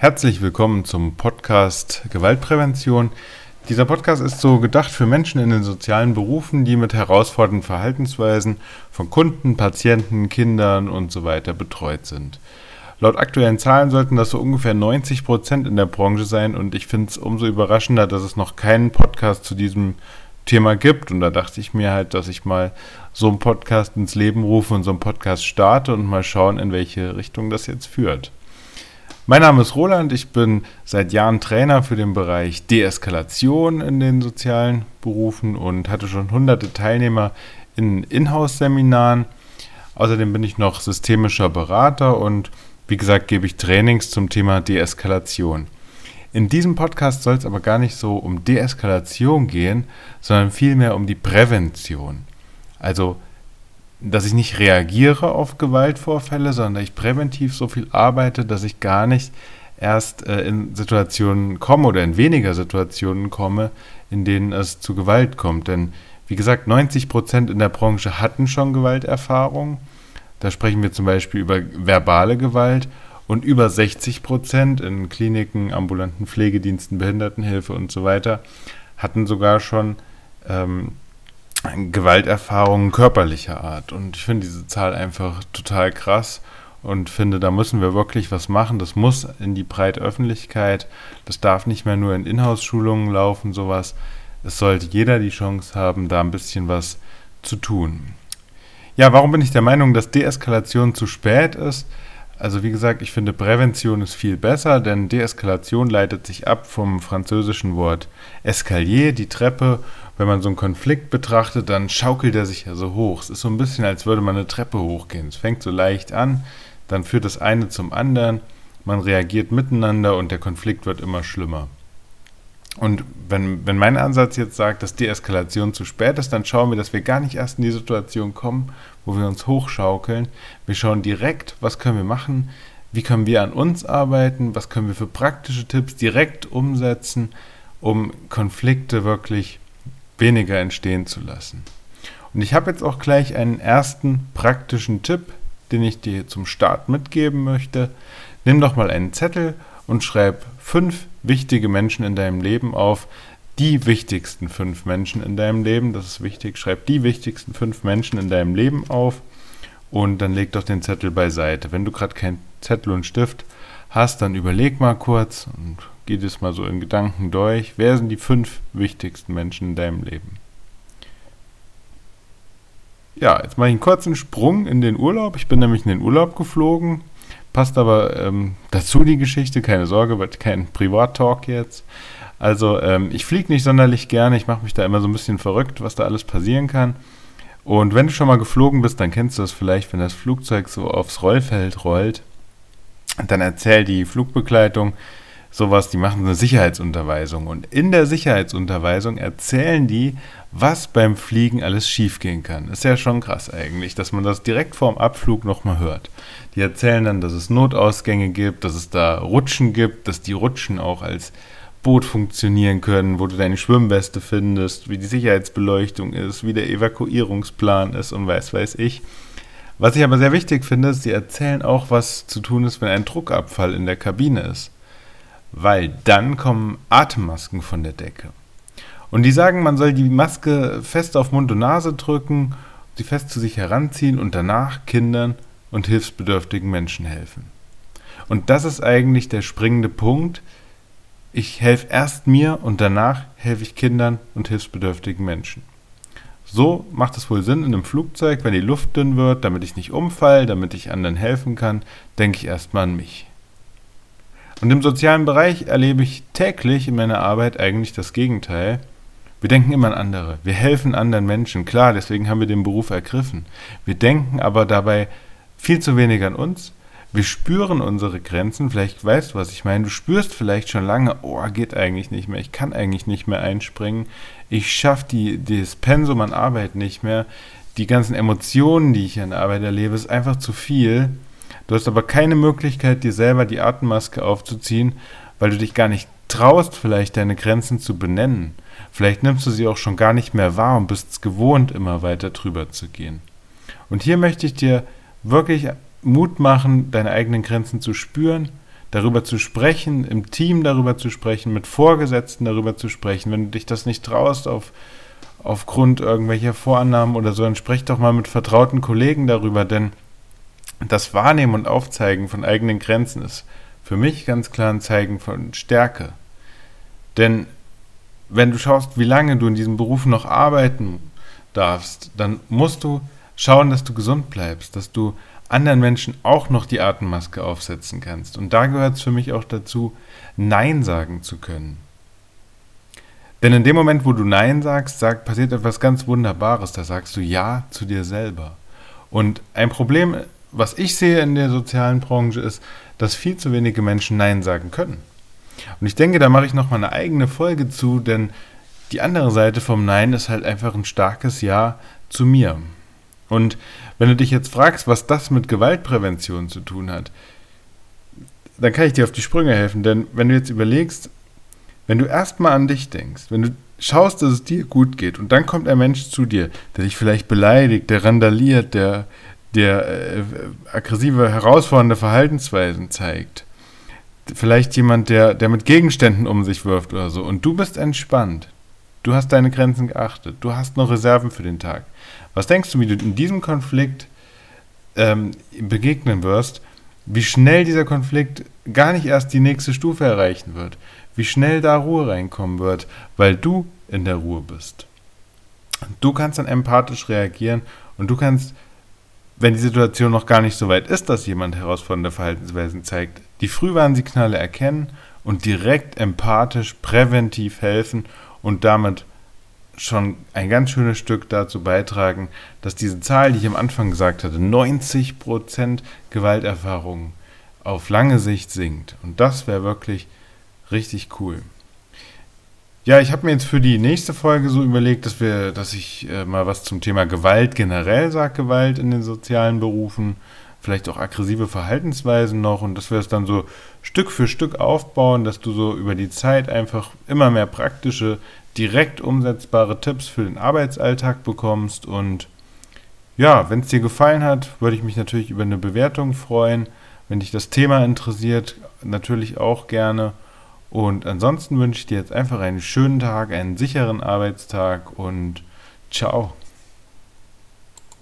Herzlich willkommen zum Podcast Gewaltprävention. Dieser Podcast ist so gedacht für Menschen in den sozialen Berufen, die mit herausfordernden Verhaltensweisen von Kunden, Patienten, Kindern und so weiter betreut sind. Laut aktuellen Zahlen sollten das so ungefähr 90 Prozent in der Branche sein und ich finde es umso überraschender, dass es noch keinen Podcast zu diesem Thema gibt. Und da dachte ich mir halt, dass ich mal so einen Podcast ins Leben rufe und so einen Podcast starte und mal schauen, in welche Richtung das jetzt führt. Mein Name ist Roland, ich bin seit Jahren Trainer für den Bereich Deeskalation in den sozialen Berufen und hatte schon hunderte Teilnehmer in Inhouse-Seminaren. Außerdem bin ich noch systemischer Berater und wie gesagt gebe ich Trainings zum Thema Deeskalation. In diesem Podcast soll es aber gar nicht so um Deeskalation gehen, sondern vielmehr um die Prävention. Also dass ich nicht reagiere auf Gewaltvorfälle, sondern ich präventiv so viel arbeite, dass ich gar nicht erst äh, in Situationen komme oder in weniger Situationen komme, in denen es zu Gewalt kommt. Denn wie gesagt, 90 Prozent in der Branche hatten schon Gewalterfahrung. Da sprechen wir zum Beispiel über verbale Gewalt und über 60 Prozent in Kliniken, ambulanten Pflegediensten, Behindertenhilfe und so weiter hatten sogar schon ähm, Gewalterfahrungen körperlicher Art. Und ich finde diese Zahl einfach total krass und finde, da müssen wir wirklich was machen. Das muss in die breite Öffentlichkeit. Das darf nicht mehr nur in Inhouse-Schulungen laufen, sowas. Es sollte jeder die Chance haben, da ein bisschen was zu tun. Ja, warum bin ich der Meinung, dass Deeskalation zu spät ist? Also wie gesagt, ich finde Prävention ist viel besser, denn Deeskalation leitet sich ab vom französischen Wort Escalier, die Treppe. Wenn man so einen Konflikt betrachtet, dann schaukelt er sich ja so hoch. Es ist so ein bisschen, als würde man eine Treppe hochgehen. Es fängt so leicht an, dann führt das eine zum anderen, man reagiert miteinander und der Konflikt wird immer schlimmer. Und wenn, wenn mein Ansatz jetzt sagt, dass Deeskalation zu spät ist, dann schauen wir, dass wir gar nicht erst in die Situation kommen, wo wir uns hochschaukeln. Wir schauen direkt, was können wir machen, wie können wir an uns arbeiten, was können wir für praktische Tipps direkt umsetzen, um Konflikte wirklich weniger entstehen zu lassen. Und ich habe jetzt auch gleich einen ersten praktischen Tipp, den ich dir zum Start mitgeben möchte. Nimm doch mal einen Zettel und schreib fünf wichtige Menschen in deinem Leben auf. Die wichtigsten fünf Menschen in deinem Leben, das ist wichtig. Schreib die wichtigsten fünf Menschen in deinem Leben auf und dann leg doch den Zettel beiseite. Wenn du gerade keinen Zettel und Stift hast, dann überleg mal kurz und geh das mal so in Gedanken durch. Wer sind die fünf wichtigsten Menschen in deinem Leben? Ja, jetzt mache ich einen kurzen Sprung in den Urlaub. Ich bin nämlich in den Urlaub geflogen Passt aber ähm, dazu die Geschichte, keine Sorge, wird kein Privat-Talk jetzt. Also ähm, ich fliege nicht sonderlich gerne, ich mache mich da immer so ein bisschen verrückt, was da alles passieren kann. Und wenn du schon mal geflogen bist, dann kennst du das vielleicht, wenn das Flugzeug so aufs Rollfeld rollt, dann erzählt die Flugbegleitung, sowas, die machen eine Sicherheitsunterweisung. Und in der Sicherheitsunterweisung erzählen die, was beim Fliegen alles schiefgehen kann. Ist ja schon krass eigentlich, dass man das direkt vorm Abflug nochmal hört. Die erzählen dann, dass es Notausgänge gibt, dass es da Rutschen gibt, dass die Rutschen auch als Boot funktionieren können, wo du deine Schwimmweste findest, wie die Sicherheitsbeleuchtung ist, wie der Evakuierungsplan ist und weiß weiß ich. Was ich aber sehr wichtig finde, ist, sie erzählen auch, was zu tun ist, wenn ein Druckabfall in der Kabine ist weil dann kommen Atemmasken von der Decke. Und die sagen, man soll die Maske fest auf Mund und Nase drücken, sie fest zu sich heranziehen und danach Kindern und hilfsbedürftigen Menschen helfen. Und das ist eigentlich der springende Punkt. Ich helfe erst mir und danach helfe ich Kindern und hilfsbedürftigen Menschen. So macht es wohl Sinn in einem Flugzeug, wenn die Luft dünn wird, damit ich nicht umfall, damit ich anderen helfen kann, denke ich erstmal an mich. Und im sozialen Bereich erlebe ich täglich in meiner Arbeit eigentlich das Gegenteil. Wir denken immer an andere. Wir helfen anderen Menschen. Klar, deswegen haben wir den Beruf ergriffen. Wir denken aber dabei viel zu wenig an uns. Wir spüren unsere Grenzen. Vielleicht weißt du, was ich meine. Du spürst vielleicht schon lange, oh, geht eigentlich nicht mehr. Ich kann eigentlich nicht mehr einspringen. Ich schaffe die, das Pensum an Arbeit nicht mehr. Die ganzen Emotionen, die ich an der Arbeit erlebe, ist einfach zu viel. Du hast aber keine Möglichkeit, dir selber die Atemmaske aufzuziehen, weil du dich gar nicht traust, vielleicht deine Grenzen zu benennen. Vielleicht nimmst du sie auch schon gar nicht mehr wahr und bist es gewohnt, immer weiter drüber zu gehen. Und hier möchte ich dir wirklich Mut machen, deine eigenen Grenzen zu spüren, darüber zu sprechen, im Team darüber zu sprechen, mit Vorgesetzten darüber zu sprechen. Wenn du dich das nicht traust auf, aufgrund irgendwelcher Vorannahmen oder so, dann sprech doch mal mit vertrauten Kollegen darüber, denn das Wahrnehmen und Aufzeigen von eigenen Grenzen ist für mich ganz klar ein Zeigen von Stärke. Denn wenn du schaust, wie lange du in diesem Beruf noch arbeiten darfst, dann musst du schauen, dass du gesund bleibst, dass du anderen Menschen auch noch die Atemmaske aufsetzen kannst. Und da gehört es für mich auch dazu, Nein sagen zu können. Denn in dem Moment, wo du Nein sagst, sagt, passiert etwas ganz Wunderbares. Da sagst du Ja zu dir selber. Und ein Problem, was ich sehe in der sozialen Branche, ist, dass viel zu wenige Menschen Nein sagen können. Und ich denke, da mache ich nochmal eine eigene Folge zu, denn die andere Seite vom Nein ist halt einfach ein starkes Ja zu mir. Und wenn du dich jetzt fragst, was das mit Gewaltprävention zu tun hat, dann kann ich dir auf die Sprünge helfen. Denn wenn du jetzt überlegst, wenn du erstmal an dich denkst, wenn du schaust, dass es dir gut geht und dann kommt ein Mensch zu dir, der dich vielleicht beleidigt, der randaliert, der, der äh, aggressive, herausfordernde Verhaltensweisen zeigt, vielleicht jemand, der, der mit Gegenständen um sich wirft oder so, und du bist entspannt, du hast deine Grenzen geachtet, du hast noch Reserven für den Tag, was denkst du, wie du in diesem Konflikt ähm, begegnen wirst, wie schnell dieser Konflikt gar nicht erst die nächste Stufe erreichen wird, wie schnell da Ruhe reinkommen wird, weil du in der Ruhe bist. Du kannst dann empathisch reagieren und du kannst, wenn die Situation noch gar nicht so weit ist, dass jemand herausfordernde Verhaltensweisen zeigt, die Frühwarnsignale erkennen und direkt empathisch, präventiv helfen und damit schon ein ganz schönes Stück dazu beitragen, dass diese Zahl, die ich am Anfang gesagt hatte, 90% Gewalterfahrung auf lange Sicht sinkt. Und das wäre wirklich richtig cool. Ja, ich habe mir jetzt für die nächste Folge so überlegt, dass wir, dass ich äh, mal was zum Thema Gewalt generell sage, Gewalt in den sozialen Berufen, vielleicht auch aggressive Verhaltensweisen noch und dass wir es dann so Stück für Stück aufbauen, dass du so über die Zeit einfach immer mehr praktische direkt umsetzbare Tipps für den Arbeitsalltag bekommst. Und ja, wenn es dir gefallen hat, würde ich mich natürlich über eine Bewertung freuen. Wenn dich das Thema interessiert, natürlich auch gerne. Und ansonsten wünsche ich dir jetzt einfach einen schönen Tag, einen sicheren Arbeitstag und ciao.